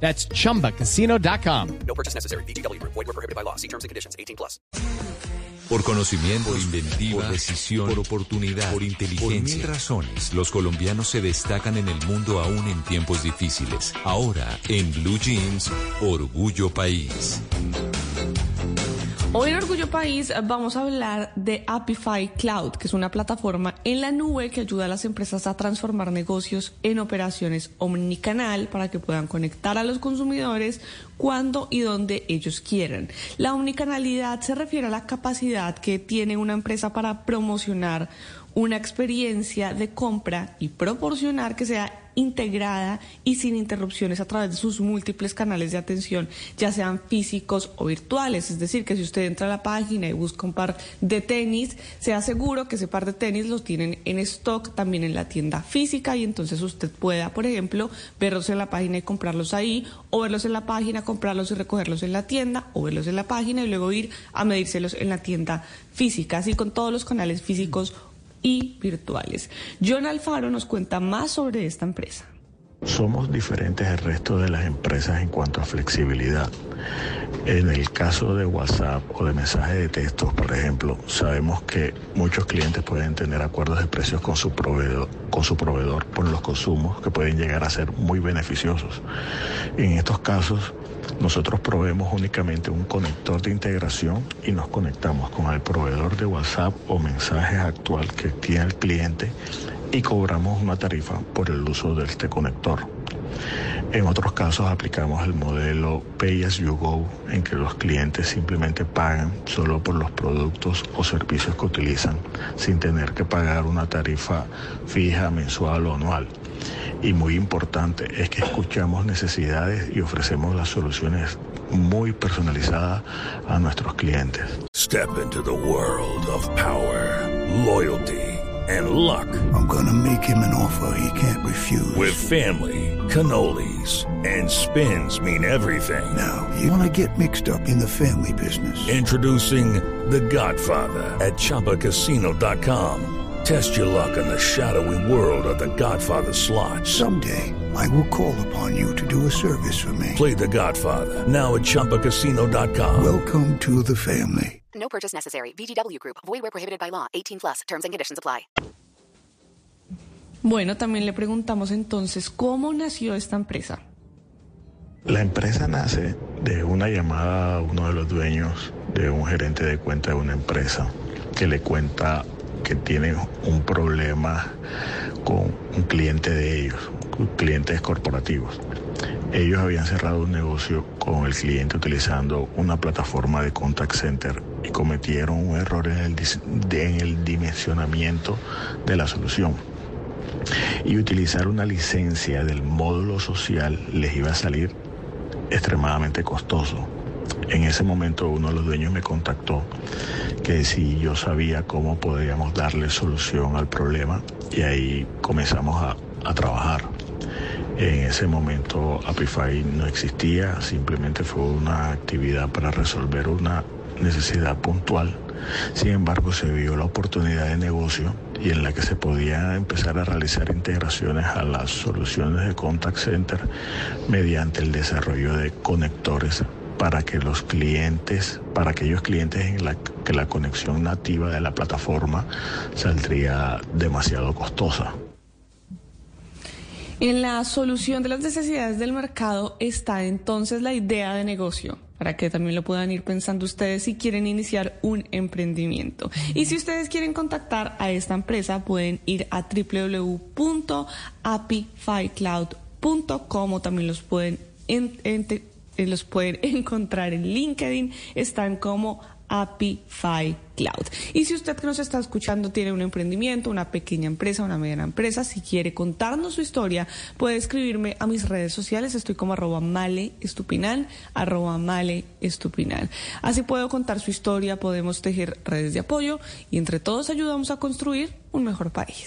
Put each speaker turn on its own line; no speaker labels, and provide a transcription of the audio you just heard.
That's chumbacasino.com.
No purchase necessary. BGW. Void were prohibited by law. See terms and conditions. 18 plus.
Por conocimiento, por inventiva, por decisión, por oportunidad, por inteligencia. Por mil razones, los colombianos se destacan en el mundo aún en tiempos difíciles. Ahora, en Blue Jeans, Orgullo País.
Hoy en Orgullo País vamos a hablar de Apify Cloud, que es una plataforma en la nube que ayuda a las empresas a transformar negocios en operaciones omnicanal para que puedan conectar a los consumidores cuando y donde ellos quieran. La omnicanalidad se refiere a la capacidad que tiene una empresa para promocionar una experiencia de compra y proporcionar que sea integrada y sin interrupciones a través de sus múltiples canales de atención, ya sean físicos o virtuales. Es decir, que si usted entra a la página y busca un par de tenis, sea seguro que ese par de tenis los tienen en stock también en la tienda física y entonces usted pueda, por ejemplo, verlos en la página y comprarlos ahí, o verlos en la página, comprarlos y recogerlos en la tienda, o verlos en la página y luego ir a medírselos en la tienda física, así con todos los canales físicos y virtuales. John Alfaro nos cuenta más sobre esta empresa.
Somos diferentes del resto de las empresas en cuanto a flexibilidad. En el caso de WhatsApp o de mensajes de textos, por ejemplo, sabemos que muchos clientes pueden tener acuerdos de precios con su proveedor, con su proveedor por los consumos que pueden llegar a ser muy beneficiosos. En estos casos, nosotros proveemos únicamente un conector de integración y nos conectamos con el proveedor de WhatsApp o mensajes actual que tiene el cliente y cobramos una tarifa por el uso de este conector. En otros casos aplicamos el modelo Pay as you go, en que los clientes simplemente pagan solo por los productos o servicios que utilizan, sin tener que pagar una tarifa fija, mensual o anual. Y muy importante es que escuchamos necesidades y ofrecemos las soluciones muy personalizadas a nuestros clientes.
Step into the world of power, loyalty, and luck.
I'm gonna make him an offer he can't refuse.
With family, cannolis, and spins mean everything.
Now, you wanna get mixed up in the family business.
Introducing The Godfather at ChumbaCasino.com. Test your luck in the shadowy world of The Godfather slot.
Someday, I will call upon you to do a service for me.
Play The Godfather now at ChumbaCasino.com.
Welcome to the family.
No purchase necessary. VGW Group. Void where prohibited by law. 18 plus. Terms and conditions apply.
Bueno, también le preguntamos entonces cómo nació esta empresa.
La empresa nace de una llamada a uno de los dueños de un gerente de cuenta de una empresa que le cuenta que tiene un problema con un cliente de ellos, clientes corporativos. Ellos habían cerrado un negocio con el cliente utilizando una plataforma de contact center y cometieron un error en el, en el dimensionamiento de la solución. Y utilizar una licencia del módulo social les iba a salir extremadamente costoso. En ese momento uno de los dueños me contactó que si yo sabía cómo podríamos darle solución al problema y ahí comenzamos a, a trabajar. En ese momento Apify no existía, simplemente fue una actividad para resolver una necesidad puntual. Sin embargo, se vio la oportunidad de negocio y en la que se podía empezar a realizar integraciones a las soluciones de contact center mediante el desarrollo de conectores para que los clientes, para aquellos clientes en la que la conexión nativa de la plataforma saldría demasiado costosa.
En la solución de las necesidades del mercado está entonces la idea de negocio, para que también lo puedan ir pensando ustedes si quieren iniciar un emprendimiento. Y si ustedes quieren contactar a esta empresa, pueden ir a www.apifycloud.com o también los pueden eh, los pueden encontrar en LinkedIn, están como Apify Cloud. Y si usted que nos está escuchando tiene un emprendimiento, una pequeña empresa, una mediana empresa, si quiere contarnos su historia, puede escribirme a mis redes sociales. Estoy como arroba male estupinal, arroba male estupinal. Así puedo contar su historia, podemos tejer redes de apoyo y entre todos ayudamos a construir un mejor país.